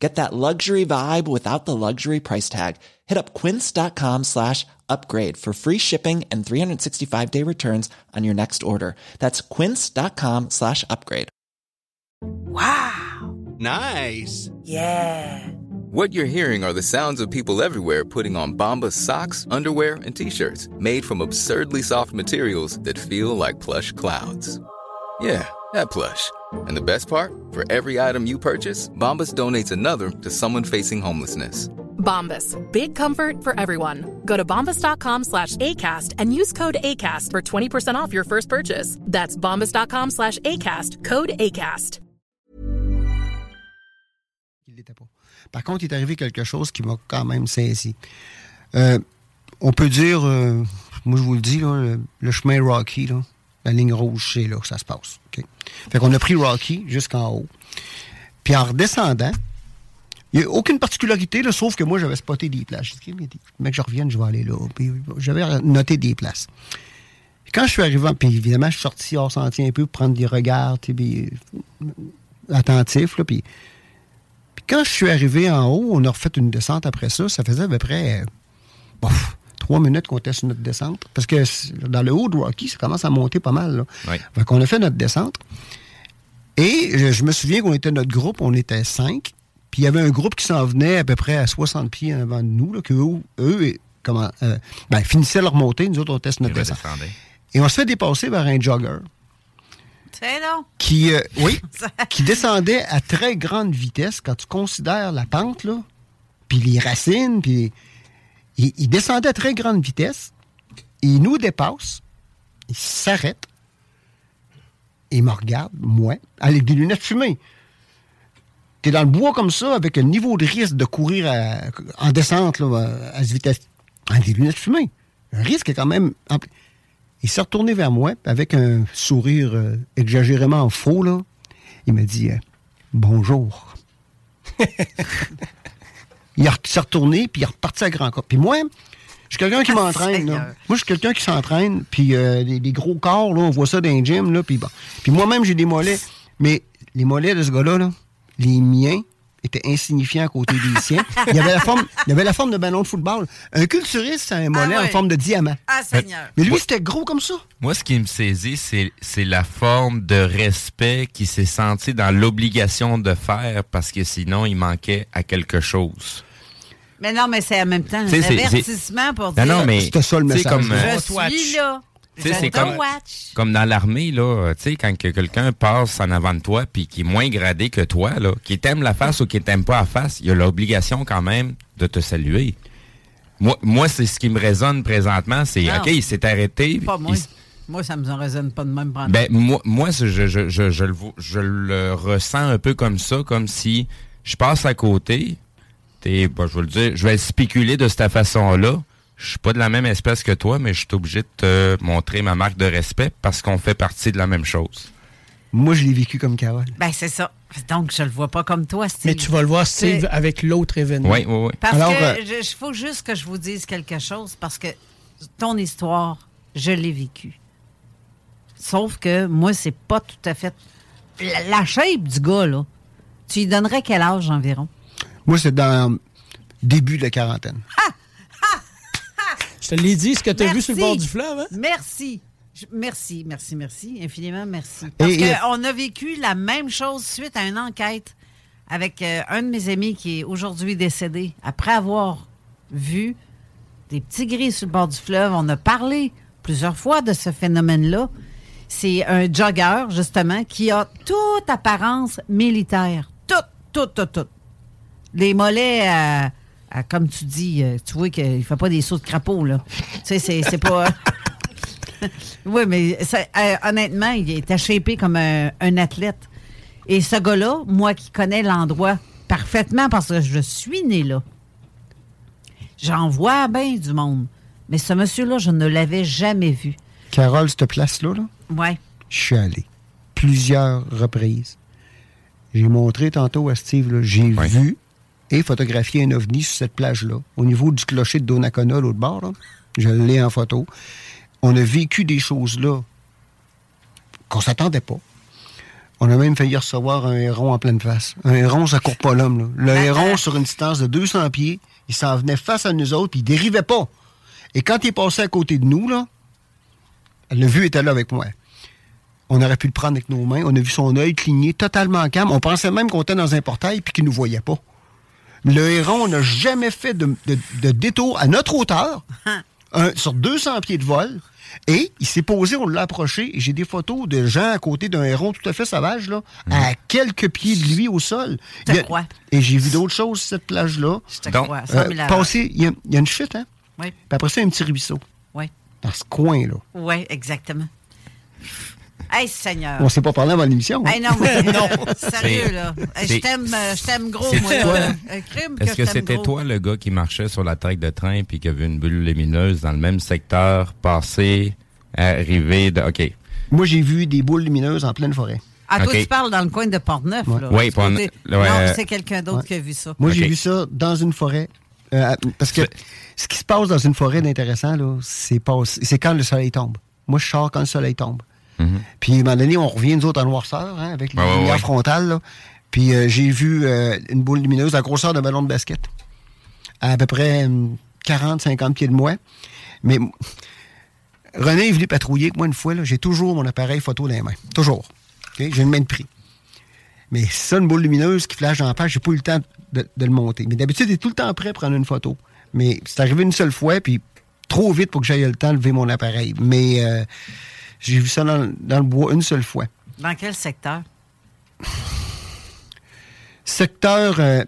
Get that luxury vibe without the luxury price tag. Hit up quince.com slash upgrade for free shipping and 365 day returns on your next order. That's quince.com slash upgrade. Wow. Nice. Yeah. What you're hearing are the sounds of people everywhere putting on Bombas socks, underwear, and t-shirts made from absurdly soft materials that feel like plush clouds. Yeah, that plush. And the best part? For every item you purchase, Bombas donates another to someone facing homelessness. Bombas. Big comfort for everyone. Go to bombas.com slash ACAST and use code ACAST for 20% off your first purchase. That's bombas.com slash ACAST. Code ACAST. Il l'était pas. Par contre, il est arrivé quelque chose qui m'a quand même saisi. Euh, on peut dire, euh, moi je vous le dis, là, le, le chemin Rocky, là, la ligne rouge, c'est là que ça se passe. OK? Fait qu'on a pris Rocky jusqu'en haut. Puis en redescendant, il n'y a aucune particularité, là, sauf que moi, j'avais spoté des places. J'ai dit, mec, je revienne, je vais aller là. J'avais noté des places. Puis quand je suis arrivé, puis évidemment, je suis sorti hors sentier un peu pour prendre des regards, puis, euh, attentifs, puis, quand je suis arrivé en haut, on a refait une descente après ça. Ça faisait à peu près, euh, trois minutes qu'on était sur notre descente. Parce que dans le haut de Rocky, ça commence à monter pas mal, là. Oui. Fait qu'on a fait notre descente. Et je, je me souviens qu'on était notre groupe, on était cinq. Puis il y avait un groupe qui s'en venait à peu près à 60 pieds en avant de nous, là, que eux, comment, euh, ben, finissaient leur montée, nous autres, on sur notre descente. Et on se fait dépasser par un jogger C'est non. qui, euh, oui, qui descendait à très grande vitesse quand tu considères la pente, là, puis les racines, puis il, descendait à très grande vitesse. Il nous dépasse, il s'arrête, il me regarde, moi, avec des lunettes fumées. T'es dans le bois comme ça, avec un niveau de risque de courir en descente à cette vitesse. Avec des lunettes fumées. Un risque est quand même... il s'est retourné vers moi avec un sourire euh, exagérément faux. Là. Il m'a dit euh, Bonjour. il a- s'est retourné, puis il est reparti à grand corps. Puis moi, je suis quelqu'un qui Ah, m'entraîne. Là. Moi, je suis quelqu'un qui s'entraîne, puis euh, les, les gros corps, là, on voit ça dans les gyms. Là, puis bon. Puis moi-même, j'ai des mollets. Mais les mollets de ce gars-là, là, les miens, étaient insignifiants à côté des siens. Il y avait la forme, il y avait la forme de ballon de football. Un culturiste, c'est un mollet ouais. en forme de diamant. Ah, Seigneur. Mais lui, c'était gros comme ça. Moi, ce qui me saisit, c'est c'est la forme de respect qui s'est senti dans l'obligation de faire parce que sinon, il manquait à quelque chose. Mais non, mais c'est en même temps c'est- avertissement pour dire non, mais C'était ça, le message. comme, euh, je suis là. Tu sais, Je c'est te comme- watch. comme dans l'armée, là, tu sais, quand que quelqu'un passe en avant de toi puis qui est moins gradé que toi, là, qui t'aime la face ou qui t'aime pas la face, il a l'obligation quand même de te saluer. Moi, moi c'est ce qui me résonne présentement, c'est Non. OK, il s'est arrêté. Pas moi. il Moi, ça me résonne pas de même. pendant- Ben, moi, moi je, je, je, je, je le, vo- je le ressens un peu comme ça, comme si je passe à côté. T'es, ben, je vais le dire, je vais spéculer de cette façon-là. Je suis pas de la même espèce que toi, mais je suis obligé de te montrer ma marque de respect parce qu'on fait partie de la même chose. Moi, je l'ai vécu comme Carole. Ben, c'est ça. Donc, je le vois pas comme toi, Steve. Mais tu vas le voir, Steve, C'est- avec l'autre événement. Oui, oui, oui. Parce Alors, que euh, il faut juste que je vous dise quelque chose, parce que ton histoire, je l'ai vécue. Sauf que moi, c'est pas tout à fait. La, la shape du gars, là, tu lui donnerais quel âge environ? Moi, c'est dans le début de la quarantaine. Je te l'ai dit, ce que tu as vu Merci. sur le bord du fleuve. Hein? Merci. Je- Merci, merci, merci. Infiniment merci. Parce Et- et- qu'on a vécu la même chose suite à une enquête avec euh, un de mes amis qui est aujourd'hui décédé. Après avoir vu des petits gris sur le bord du fleuve, on a parlé plusieurs fois de ce phénomène-là. C'est un jogger, justement, qui a toute apparence militaire. Tout, tout, tout, tout. Les mollets, euh, comme tu dis, euh, tu vois qu'il ne fait pas des sauts de crapaud, là. tu sais, c'est c'est pas... oui, mais ça- euh, honnêtement, il est shapé comme un, un athlète. Et ce gars-là, moi qui connais l'endroit parfaitement parce que je suis né là, j'en vois bien du monde. Mais ce monsieur-là, je ne l'avais jamais vu. Carole, cette place-là, là, Ouais. Je suis allé. Plusieurs reprises. J'ai montré tantôt à Steve, là, j'ai Oui. vu et photographié un ovni sur cette plage-là, au niveau du clocher de Donnacona, l'autre bord. là. Je l'ai en photo. On a vécu des choses là qu'on s'attendait pas. On a même failli recevoir un héron en pleine face. Un héron, ça court pas l'homme. là. Le héron, sur une distance de 200 pieds, il s'en venait face à nous autres, puis il dérivait pas. Et quand il est passé à côté de nous, là, le vue était là avec moi. On aurait pu le prendre avec nos mains. On a vu son œil cligner totalement calme. On pensait même qu'on était dans un portail puis qu'il nous voyait pas. Le héron n'a jamais fait de, de- de détour à notre hauteur, un- sur 200 pieds de vol. Et il s'est posé, on l'a approché. et J'ai des photos de gens à côté d'un héron tout à fait sauvage, là, à quelques pieds de lui au sol. Je te crois. Et j'ai vu d'autres choses sur cette plage-là. Je te Donc, crois. Euh, 100 000 passer, il y, a- il y a une chute, hein? Oui, Puis après ça, il y a un petit ruisseau. oui. Dans ce coin-là. Oui, exactement. Hey, Seigneur. On s'est pas parlé avant l'émission. hein? Hey, non, mais sérieux, C'est- là. Je t'aime, euh, je t'aime gros, C'est moi. toi. là. Un crime que Est-ce que c'était toi le gars qui marchait sur la traque de train puis qui a vu une bulle lumineuse dans le même secteur passer, arriver de... OK. Moi, j'ai vu des boules lumineuses en pleine forêt. Ah, toi, tu parles dans le coin de Portneuf, Ouais. là. Oui, Portneuf, ouais. Non, c'est quelqu'un d'autre Ouais. qui a vu ça. Moi, j'ai vu ça dans une forêt. Euh, parce que ce qui se passe dans une forêt d'intéressant, là, c'est pas- c'est quand le soleil tombe. Moi, je sors quand le soleil tombe. Puis, à un moment donné, on revient, nous autres, en noirceur, hein, avec les ouais, lumières ouais. frontales. là. Puis, euh, j'ai vu euh, une boule lumineuse à la grosseur d'un ballon de basket. À, à peu près 40-50 pieds de moi. Mais René est venu patrouiller avec moi une fois. J'ai toujours mon appareil photo dans les mains. Toujours. J'ai une main de prix. Mais ça, une boule lumineuse qui flash dans la page, j'ai pas eu le temps de, de le monter. Mais d'habitude, il est tout le temps prêt à prendre une photo. Mais c'est arrivé une seule fois, puis trop vite pour que j'aille le temps de lever mon appareil. Mais euh, j'ai vu ça dans, dans le bois une seule fois. Dans quel secteur? Secteur, euh,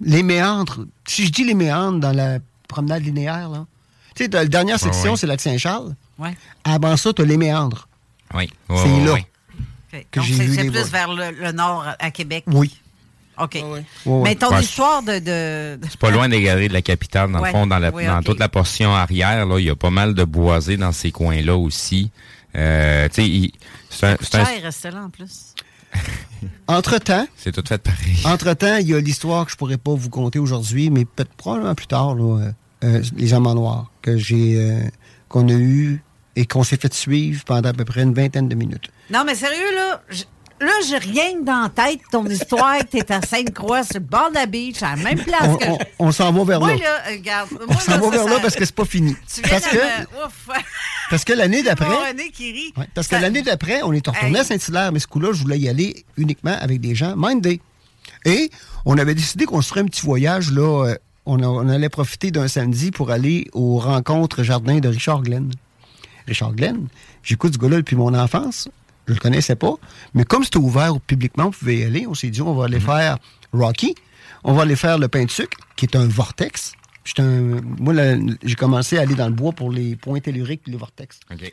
les méandres. Si je dis les méandres dans la promenade linéaire, là. Tu sais, la dernière section, ouais. c'est lac Saint-Charles. Oui. Avant ça, tu as les méandres. Oui. C'est Ouais, ouais, là. ouais. Que Donc, c'est c'est plus vers le, le nord à Québec? Oui. OK. Mais ton Ouais, histoire de. de... C'est pas loin des galeries de la capitale, dans Ouais. le fond, dans, la, Oui, dans toute la portion arrière, là, il y a pas mal de boisés dans ces coins-là aussi. Euh, tu sais, il- c'est un- c'est un- Cher, là en plus. Entre-temps, c'est tout fait pareil. Entre-temps, il y a l'histoire que je pourrais pas vous conter aujourd'hui, mais peut-être probablement plus tard, là, euh, euh, les amants noirs, que j'ai euh, qu'on a eu et qu'on s'est fait suivre pendant à peu près une vingtaine de minutes. Non, mais sérieux, là. Là, j'ai rien que dans la tête, ton histoire, que t'es à Sainte-Croix, sur le bord de la beach, à la même place On, que on- je- on s'en va vers Moi, là. là, regarde. On s'en va ça, vers là parce que c'est pas fini. Tu viens Parce que, me- parce que l'année d'après, René qui rit. Parce que Ça- l'année d'après, on est retourné Hey. à Saint-Hilaire, mais ce coup-là, je voulais y aller uniquement avec des gens mindés. Et on avait décidé qu'on se ferait un petit voyage, là. euh, on, a- on allait profiter d'un samedi pour aller aux rencontres jardin de Richard Glenn. Richard Glenn, j'écoute ce gars-là depuis mon enfance. Je le connaissais pas. Mais comme c'était ouvert publiquement, on pouvait y aller. On s'est dit, on va aller faire Rocky. On va aller faire le pain de sucre, qui est un vortex. Un- moi, j'ai commencé à aller dans le bois pour les points telluriques et les vortex. OK.